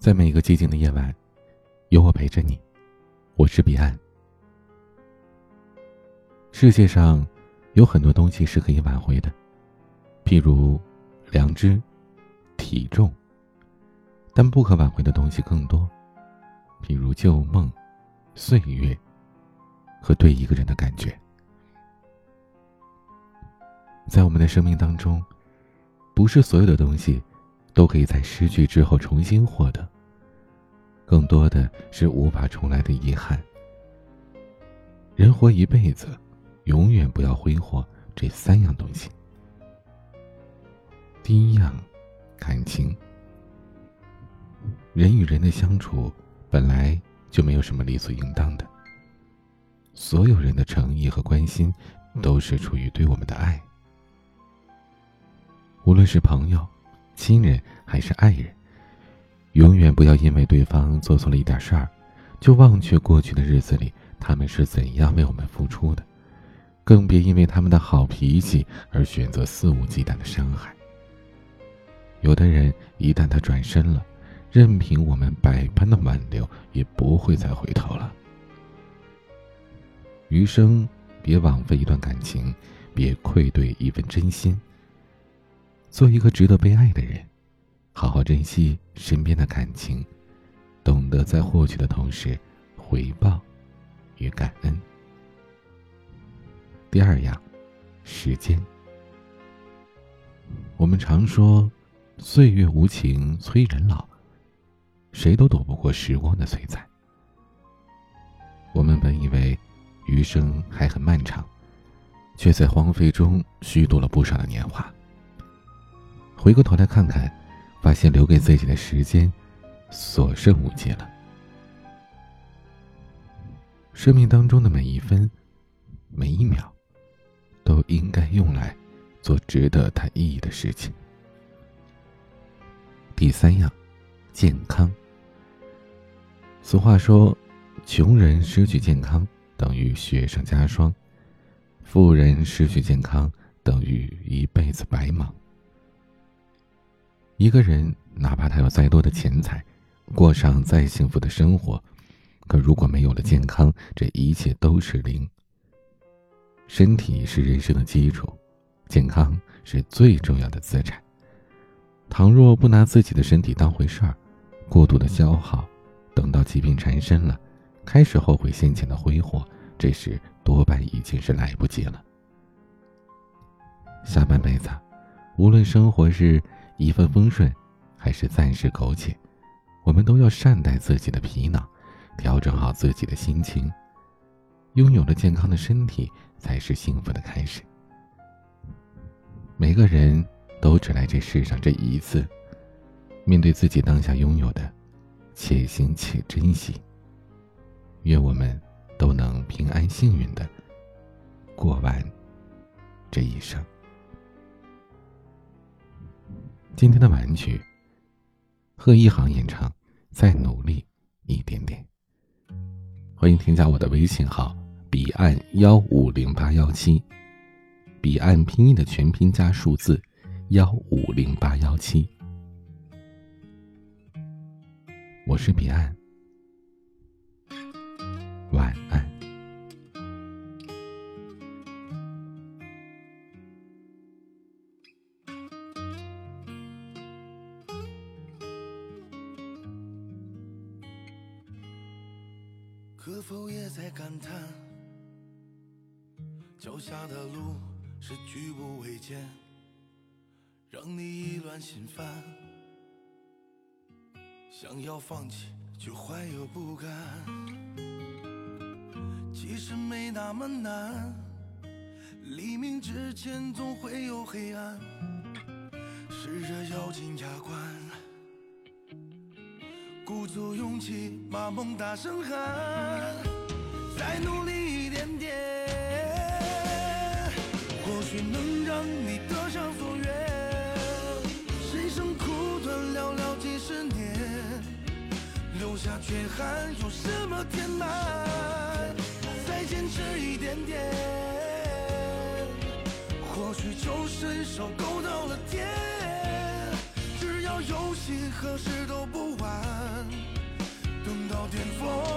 在每个寂静的夜晚，有我陪着你。我是彼岸。世界上有很多东西是可以挽回的，譬如良知、体重。但不可挽回的东西更多，譬如旧梦、岁月和对一个人的感觉。在我们的生命当中，不是所有的东西。都可以在失去之后重新获得。更多的是无法重来的遗憾。人活一辈子，永远不要挥霍这三样东西。第一样，感情。人与人的相处本来就没有什么理所应当的。所有人的诚意和关心，都是出于对我们的爱。无论是朋友。亲人还是爱人，永远不要因为对方做错了一点事儿，就忘却过去的日子里他们是怎样为我们付出的，更别因为他们的好脾气而选择肆无忌惮的伤害。有的人一旦他转身了，任凭我们百般的挽留，也不会再回头了。余生别枉费一段感情，别愧对一份真心。做一个值得被爱的人，好好珍惜身边的感情，懂得在获取的同时回报与感恩。第二样，时间。我们常说，岁月无情催人老，谁都躲不过时光的摧残。我们本以为余生还很漫长，却在荒废中虚度了不少的年华。回过头来看看，发现留给自己的时间所剩无几了。生命当中的每一分、每一秒，都应该用来做值得它意义的事情。第三样，健康。俗话说，穷人失去健康等于雪上加霜，富人失去健康等于一辈子白忙。一个人哪怕他有再多的钱财，过上再幸福的生活，可如果没有了健康，这一切都是零。身体是人生的基础，健康是最重要的资产。倘若不拿自己的身体当回事儿，过度的消耗，等到疾病缠身了，开始后悔先前的挥霍，这时多半已经是来不及了。下半辈子，无论生活是。一帆风顺，还是暂时苟且，我们都要善待自己的皮囊，调整好自己的心情。拥有了健康的身体，才是幸福的开始。每个人都只来这世上这一次，面对自己当下拥有的，且行且珍惜。愿我们都能平安幸运的过完这一生。今天的玩曲，贺一航演唱《再努力一点点》。欢迎添加我的微信号：彼岸幺五零八幺七，彼岸拼音的全拼加数字幺五零八幺七。我是彼岸，可否也在感叹，脚下的路是举步维艰，让你意乱心烦，想要放弃却怀有不甘。其实没那么难，黎明之前总会有黑暗，试着咬紧牙关。鼓足勇气，把梦大声喊，再努力一点点，或许能让你得偿所愿。人生苦短，寥寥几十年，留下缺憾有什么填满？再坚持一点点，或许就伸手够到了天。游戏何时都不晚。等到巅峰，